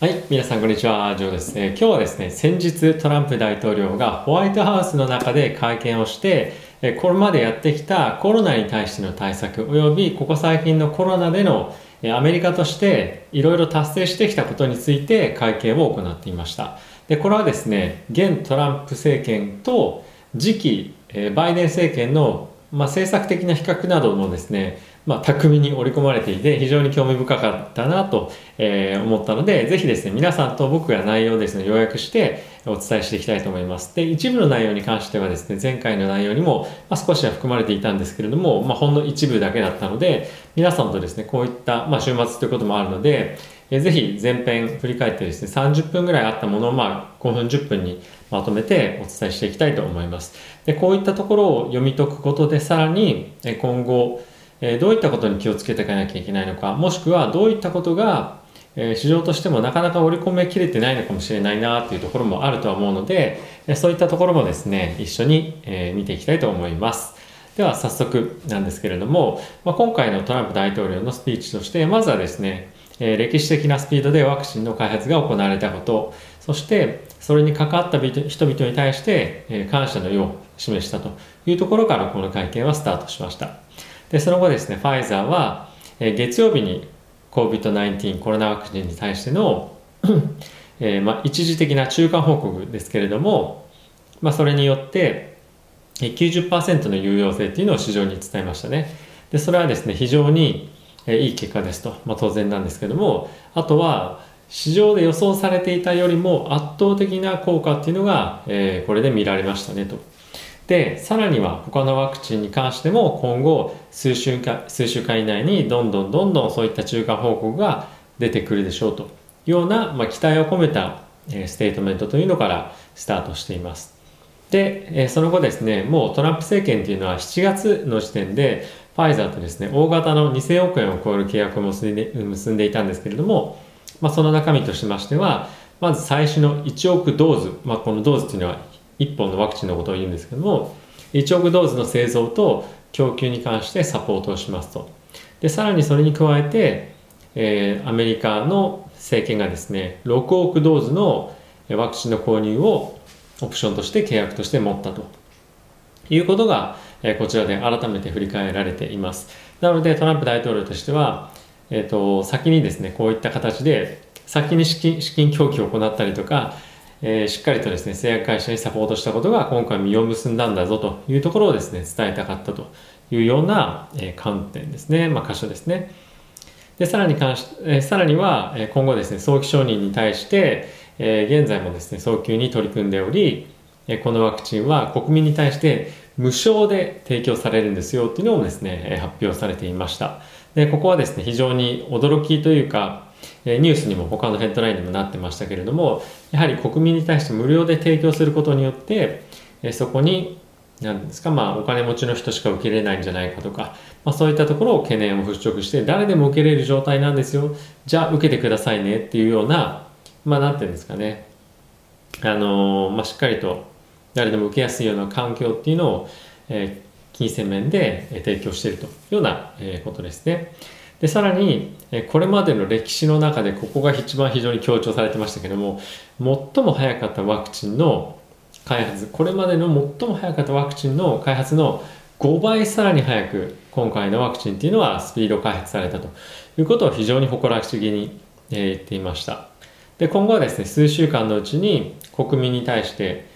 はい、皆さんこんにちは、ジョーです、えー、今日はですね、先日トランプ大統領がホワイトハウスの中で会見をして、え、これまでやってきたコロナに対しての対策、およびここ最近のコロナでの、え、アメリカとしていろいろ達成してきたことについて会見を行っていました。で、これはですね、現トランプ政権と次期、えバイデン政権のまあ、政策的な比較などもですね、まあ、巧みに織り込まれていて非常に興味深かったなと、えー、思ったのでぜひですね皆さんと僕が内容をですね要約してお伝えしていきたいと思いますで一部の内容に関してはですね前回の内容にも、まあ、少しは含まれていたんですけれども、まあ、ほんの一部だけだったので皆さんとですねこういった、まあ、週末ということもあるのでえぜひ前編振り返ってですね、30分ぐらいあったものをまあ5分10分にまとめてお伝えしていきたいと思います。で、こういったところを読み解くことでさらに今後えどういったことに気をつけていかなきゃいけないのか、もしくはどういったことがえ市場としてもなかなか織り込めきれてないのかもしれないなというところもあるとは思うので、そういったところもですね、一緒に、え見ていきたいと思います。では早速なんですけれども、まあ、今回のトランプ大統領のスピーチとして、まずはですね、え歴史的なスピードでワクチンの開発が行われたこと、そしてそれに関わった人々に対して、え感謝の意を示したというところからこの会見はスタートしました。で、その後ですね、ファイザーは、え月曜日に COVID-19 コロナワクチンに対してのえー、まあ、一時的な中間報告ですけれども、まあ、それによって90%の有用性っていうのを市場に伝えましたね。で、それはですね、非常にいい結果ですと、まあ、当然なんですけどもあとは市場で予想されていたよりも圧倒的な効果っていうのが、えー、これで見られましたねと。でさらには他のワクチンに関しても今後数週間数週間以内にどんどんどんどんそういった中間報告が出てくるでしょうというような、まあ、期待を込めた、えー、ステートメントというのからスタートしています。で、えー、その後ですねもうトランプ政権というのは7月の時点でファイザーとですね、大型の2000億円を超える契約を結んでいたんですけれども、まあ、その中身としましては、まず最初の1億ドーズ、まあ、このドーズというのは1本のワクチンのことを言うんですけども、1億ドーズの製造と供給に関してサポートをしますと。で、さらにそれに加えて、えー、アメリカの政権がですね、6億ドーズのワクチンの購入をオプションとして契約として持ったということが、えこちらで改めて振り返られています。なのでトランプ大統領としては、えーと、先にですねこういった形で先に資金資金供給を行ったりとか、えー、しっかりとですね製薬会社にサポートしたことが今回実を結んだんだぞというところをですね伝えたかったというような、えー、観点ですね、まあ、箇所ですね。でさらに関し、えー、さらには、え今後ですね早期承認に対して、え現在もですね早急に取り組んでおり、えこのワクチンは国民に対して無償で提供されるんですよっていうのもですね、発表されていました。で、ここはですね、非常に驚きというか、ニュースにも他のヘッドラインにもなってましたけれども、やはり国民に対して無料で提供することによって、そこに何ですか、まあ、お金持ちの人しか受けれないんじゃないかとか、まあ、そういったところを懸念を払拭して、誰でも受けれる状態なんですよ。じゃあ受けてくださいねっていうような、まあ、なんていうんですかね。あのー、まあ、しっかりと誰でも受けやすいような環境っていうのを、えー、金銭面で提供しているというような、ことですね。で、さらに、これまでの歴史の中でここが一番非常に強調されてましたけども、最も早かったワクチンの開発、これまでの最も早かったワクチンの開発の5倍さらに早く今回のワクチンっていうのはスピード開発されたということを非常に誇らしげに言っていました。で、今後はですね、数週間のうちに国民に対して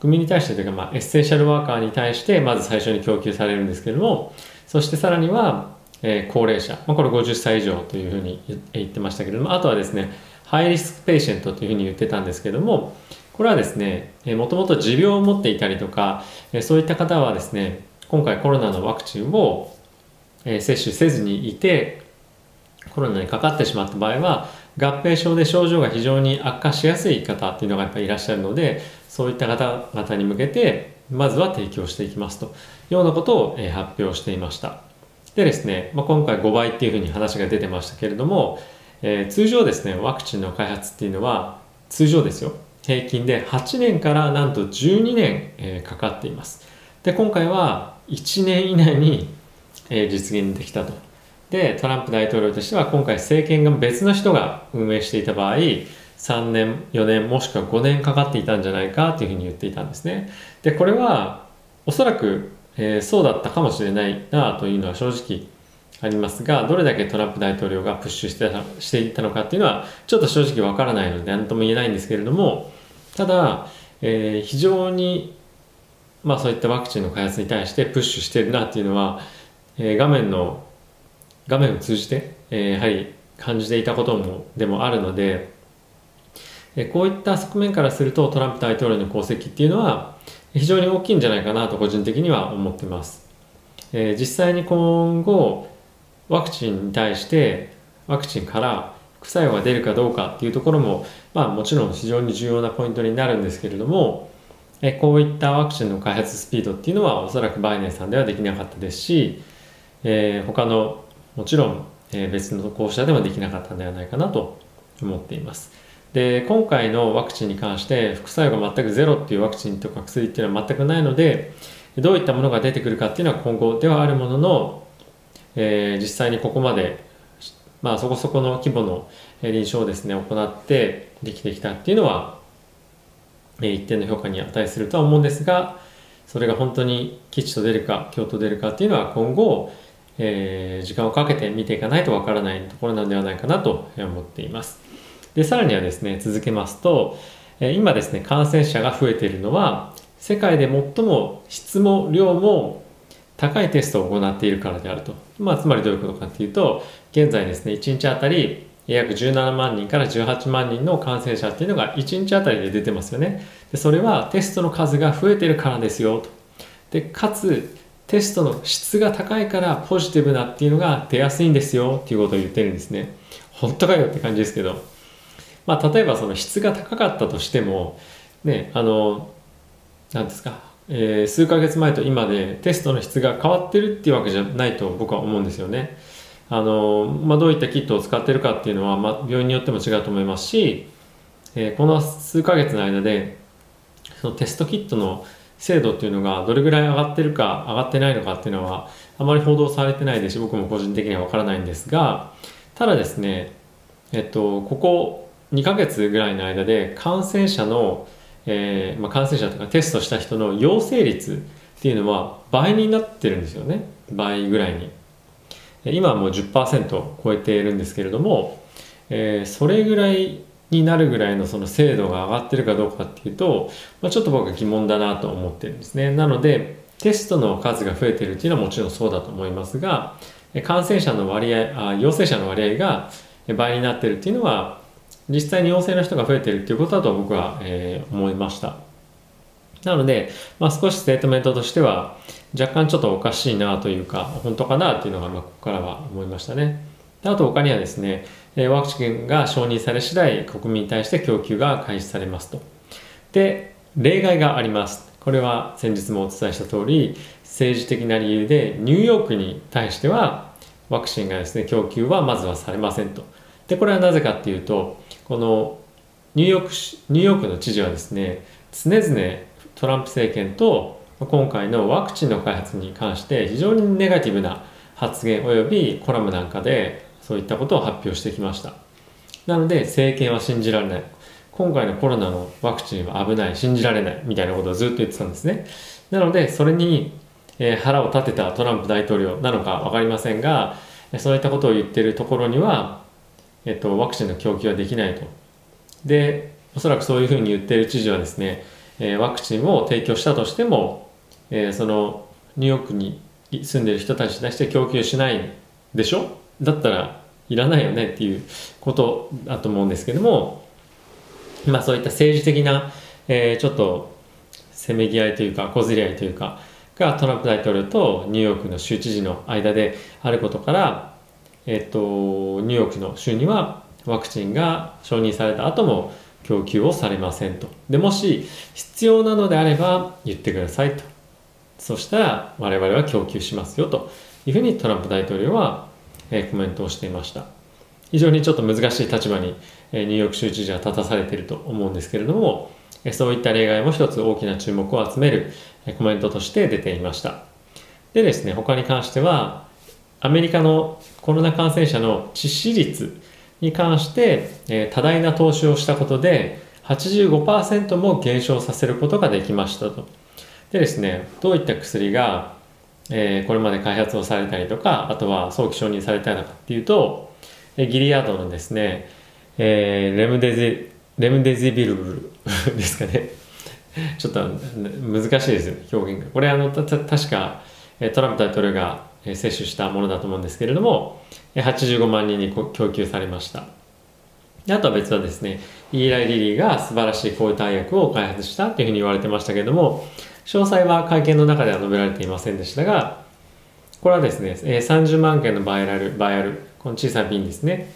国民に対してというか、まあ、エッセンシャルワーカーに対してまず最初に供給されるんですけどもそしてさらには、えー、高齢者、まあ、これ50歳以上というふうに言ってましたけれどもあとはですね high-risk patient というふうに言ってたんですけどもこれはですねもともと持病を持っていたりとか、えー、そういった方はですね今回コロナのワクチンを、えー、接種せずにいてコロナにかかってしまった場合は合併症で症状が非常に悪化しやすい方っていうのがやっぱりいらっしゃるのでそういった方々に向けてまずは提供していきますというようなことを、え発表していました。でですね、まあ、今回5倍っていうふうに話が出てましたけれども、えー、通常ですねワクチンの開発っていうのは通常ですよ。平均で8年からなんと12年、えー、かかっています。で今回は1年以内に、えー、実現できたと。でトランプ大統領としては今回政権が別の人が運営していた場合3年4年もしくは5年かかっていたんじゃないかというふうに言っていたんですね。でこれはおそらく、えー、そうだったかもしれないなというのは正直ありますがどれだけトランプ大統領がプッシュしてたしていたのかっていうのはちょっと正直わからないので何とも言えないんですけれどもただ、えー、非常にまあそういったワクチンの開発に対してプッシュしてるなっていうのは、えー、画面の画面を通じて、えー、やはり感じていたこともでもあるので、えー、こういった側面からするとトランプ大統領の功績っていうのは非常に大きいんじゃないかなと個人的には思ってます、えー、実際に今後ワクチンに対してワクチンから副作用が出るかどうかっていうところも、まあ、もちろん非常に重要なポイントになるんですけれどもえこういったワクチンの開発スピードっていうのはおそらくバイデンさんではできなかったですし、えー、他のもちろん、え、別の校舎でもできなかったんではないかなと思っています。で今回のワクチンに関して副作用が全くゼロっていうワクチンとか薬っていうのは全くないのでどういったものが出てくるかっていうのは今後ではあるものの、えー、実際にここまでまあそこそこの規模の臨床をですね行ってできてきたっていうのはえ一定の評価に値するとは思うんですがそれが本当に吉と出るか京と出るかっていうのは今後、えー、時間をかけて見ていかないとわからないところなんではないかなと思っています。でさらにはですね続けますと、今ですね感染者が増えているのは世界で最も質も量も高いテストを行っているからであると、まあ、つまりどういうことかっていうと現在ですね1日あたり約17万人から18万人の感染者っていうのが1日あたりで出てますよね。でそれはテストの数が増えてるからですよと。でかつテストの質が高いからポジティブなっていうのが出やすいんですよっていうことを言ってるんですね。本当かよって感じですけど。まあ例えばその質が高かったとしても、ね、あの、何ですか、えー、数ヶ月前と今でテストの質が変わってるっていうわけじゃないと僕は思うんですよね。あの、まあ、どういったキットを使ってるかっていうのは、まあ、病院によっても違うと思いますし、えー、この数ヶ月の間でそのテストキットの精度っていうのがどれぐらい上がってるか上がってないのかっていうのはあまり報道されてないですし僕も個人的にはわからないんですがただですねえっとここ2ヶ月ぐらいの間で感染者の、えーまあ、感染者とかテストした人の陽性率っていうのは倍になってるんですよね倍ぐらいに今はもう10%超えているんですけれども、えー、それぐらいになるぐらいのその精度が上がってるかどうかっていうと、まあ、ちょっと僕は疑問だなと思ってるんですね。なので、テストの数が増えてるっていうのはもちろんそうだと思いますが、感染者の割合、あ陽性者の割合が倍になってるっていうのは、実際に陽性の人が増えているっていうことだと僕は、えー、思いました。なので、まあ、少しステートメントとしては若干ちょっとおかしいなというか本当かなっていうのが、まあ、ここからは思いましたね。あと他にはですねワクチンが承認され次第国民に対して供給が開始されますと。で例外があります。これは先日もお伝えした通り政治的な理由でニューヨークに対してはワクチンがですね供給はまずはされませんと。でこれはなぜかっていうとこのニューヨークニューヨークの知事はですね常々トランプ政権と今回のワクチンの開発に関して非常にネガティブな発言及びコラムなんかでそういったことを発表してきました。なので政権は信じられない。今回のコロナのワクチンは危ない信じられないみたいなことをずっと言ってたんですね。なのでそれに、腹を立てたトランプ大統領なのか分かりませんがそういったことを言ってるところには、えっと、ワクチンの供給はできないと。でおそらくそういうふうに言っている知事はですねえワクチンを提供したとしても、えそのニューヨークに住んでる人たちに対して供給しないでしょ？だったらいらないよねっていうことだと思うんですけどもまあそういった政治的な、えー、ちょっとせめぎ合いというか小競り合いというかがトランプ大統領とニューヨークの州知事の間であることから、えっと、ニューヨークの州にはワクチンが承認された後も供給をされませんと。で、もし必要なのであれば言ってくださいと。そしたら我々は供給しますよというふうにトランプ大統領は、えー、コメントをしていました。非常にちょっと難しい立場に、えー、ニューヨーク州知事は立たされていると思うんですけれども、えー、そういった例外も一つ大きな注目を集める、えー、コメントとして出ていました。でですね、他に関しては、アメリカのコロナ感染者の致死率に関して、えー、多大な投資をしたことで85%も減少させることができましたと。でですね、どういった薬が、えー、これまで開発をされたりとか、あとは早期承認されたのかっていうと、ギリアードのですね、えー、レムデジ、レムデジビルブル ですかね。ちょっと難しいですよ、表現が。これあの、た、確か、トランプ大統領がえ接種したものだと思うんですけれども、85万人に供給されました。あとは別はですね、イーライ・リリーが素晴らしい抗体薬を開発したというふうに言われてましたけれども、詳細は会見の中では述べられていませんでしたが、これはですね、30万件のバイラル、バイアル、この小さな瓶ですね、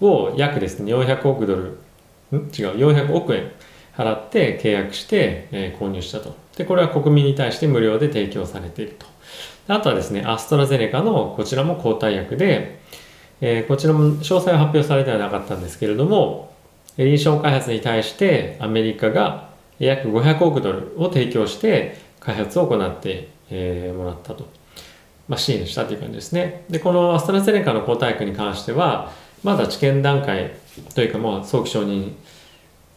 を約ですね、400億ドル、ん？違う、400億円払って契約して、えー、購入したと。で、これは国民に対して無料で提供されていると。あとはですね、アストラゼネカのこちらも抗体薬で、えー、こちらも詳細は発表されてはなかったんですけれども、臨床開発に対してアメリカが約500億ドルを提供して開発を行って、えー、もらったと。まあ、支援したという感じですね。で、このアストラゼネカの抗体薬に関しては、まだ治験段階というか、まあ、早期承認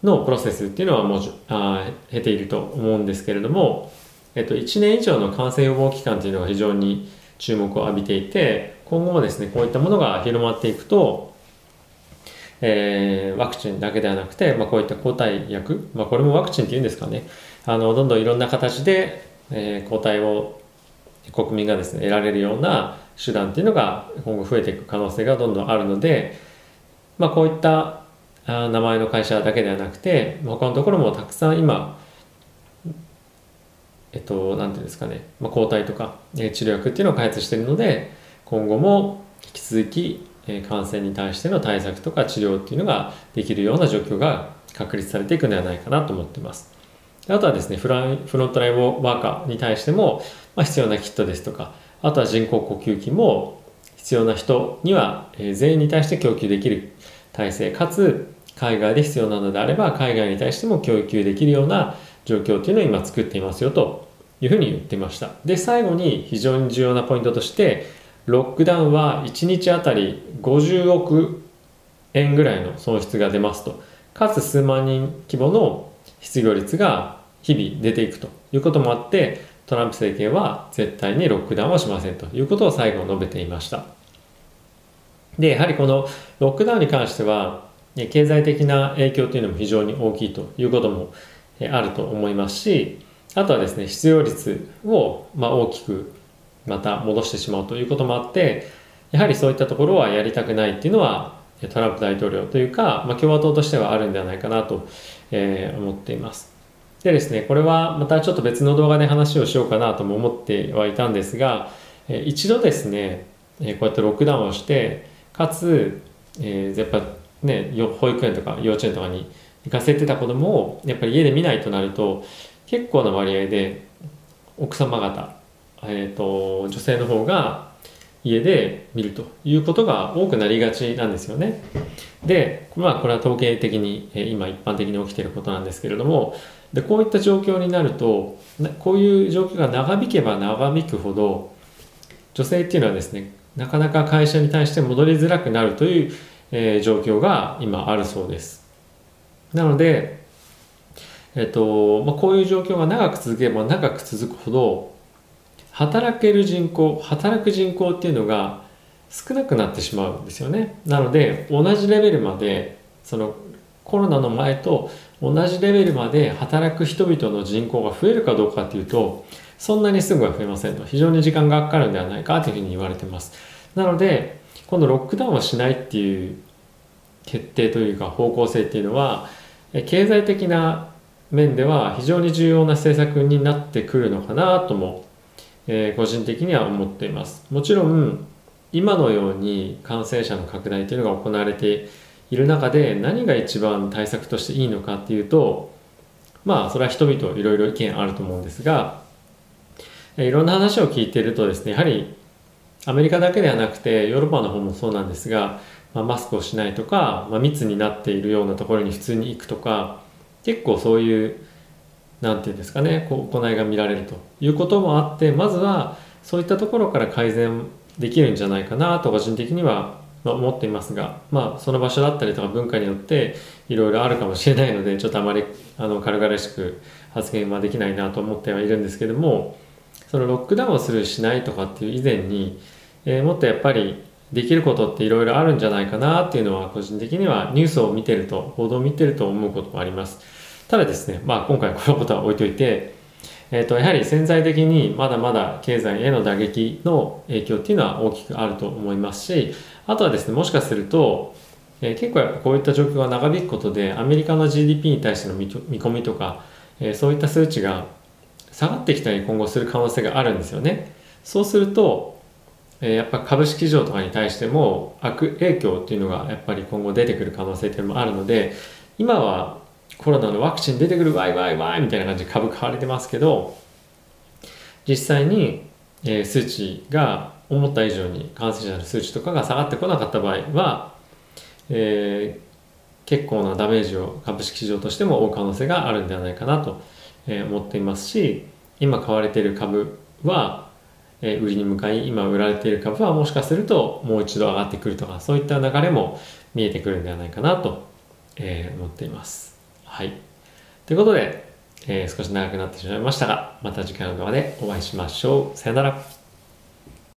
のプロセスっていうのはもうあ経ていると思うんですけれども、えっと、1年以上の感染予防期間というのが非常に注目を浴びていて、今後もですね、こういったものが広まっていくと、えー、ワクチンだけではなくて、まあ、こういった抗体薬、まあ、これもワクチンっていうんですかね、あの、どんどんいろんな形で、えー、抗体を国民がですね、得られるような手段っていうのが今後増えていく可能性がどんどんあるので、まあ、こういった名前の会社だけではなくて、他のところもたくさん今、えっと、なんていうんですかね、まあ、抗体とか、え治療薬っていうのを開発しているので、今後も引き続き、え感染に対しての対策とか治療っていうのができるような状況が確立されていくのではないかなと思っています。あとはですね、フランフロントラインワーカーに対しても、まあ、必要なキットですとか、あとは人工呼吸器も必要な人には、え全員に対して供給できる体制、かつ海外で必要なのであれば海外に対しても供給できるような状況っていうのを今作っていますよというふうに言ってました。で、最後に非常に重要なポイントとして、ロックダウンは1日あたり50億円ぐらいの損失が出ますと。かつ数万人規模の失業率が日々出ていくということもあって、トランプ政権は絶対にロックダウンはしませんということを最後述べていました。で、やはりこのロックダウンに関しては、経済的な影響というのも非常に大きいということもあると思いますし、あとはですね、失業率をま大きくまた戻してしまうということもあって、やはりそういったところはやりたくないっていうのはトランプ大統領というか、まあ、共和党としてはあるんではないかなと、え、思っています。でですね、これはまたちょっと別の動画で話をしようかなとも思ってはいたんですが、一度ですね、こうやってロックダウンをして、かつ、え、やっぱね、保育園とか幼稚園とかに行かせてた子供をやっぱり家で見ないとなると結構な割合で奥様方、えーと、女性の方が家で見るということが多くなりがちなんですよね。で、まあこれは統計的に、え今一般的に起きていることなんですけれどもでこういった状況になるとこういう状況が長引けば長引くほど女性っていうのはですねなかなか会社に対して戻りづらくなるというえー、状況が今あるそうです。なので、えっとまあ、こういう状況が長く続けば長く続くほど働ける人口働く人口っていうのが少なくなってしまうんですよね。なので同じレベルまでそのコロナの前と同じレベルまで働く人々の人口が増えるかどうかっていうとそんなにすぐは増えませんと非常に時間がかかるんではないかというふうに言われてます。なので今度ロックダウンはしないっていう決定というか方向性っていうのは経済的な面では非常に重要な政策になってくるのかなとも、えー、個人的には思っています。もちろん今のように感染者の拡大というのが行われている中で何が一番対策としていいのかっていうとまあそれは人々いろいろ意見あると思うんですがいろんな話を聞いているとですねやはりアメリカだけではなくてヨーロッパの方もそうなんですが、まあ、マスクをしないとか、まあ、密になっているようなところに普通に行くとか結構そういう何て言うんですかねこう行いが見られるということもあってまずはそういったところから改善できるんじゃないかなと個人的には思っていますが、まあ、その場所だったりとか文化によっていろいろあるかもしれないのでちょっとあまりあの軽々しく発言はできないなと思ってはいるんですけどもそのロックダウンをするしないとかっていう以前に、えー、もっとやっぱりできることっていろいろあるんじゃないかなっていうのは個人的にはニュースを見てると報道を見てると思うこともあります。ただですねまあ今回このことは置いといてえーと、やはり潜在的にまだまだ経済への打撃の影響っていうのは大きくあると思いますしあとはですねもしかすると、えー、結構やっぱこういった状況が長引くことでアメリカの GDP に対しての見込みとか、えー、そういった数値が下がってきたり今後する可能性があるんですよね。そうすると、えー、やっぱ株式市場とかに対しても悪影響っていうのがやっぱり今後出てくる可能性っていうのもあるので今はコロナのワクチン出てくるわいわいわいみたいな感じで株買われてますけど実際に、えー、数値が思った以上に感染者の数値とかが下がってこなかった場合は、えー、結構なダメージを株式市場としても負う可能性があるんではないかなと、思っていますし今買われている株は、え、売りに向かい今売られている株はもしかするともう一度上がってくるとかそういった流れも見えてくるんではないかなと、え、思っています。はい。ということで、えー、少し長くなってしまいましたが、また次回の動画でお会いしましょう。さよなら。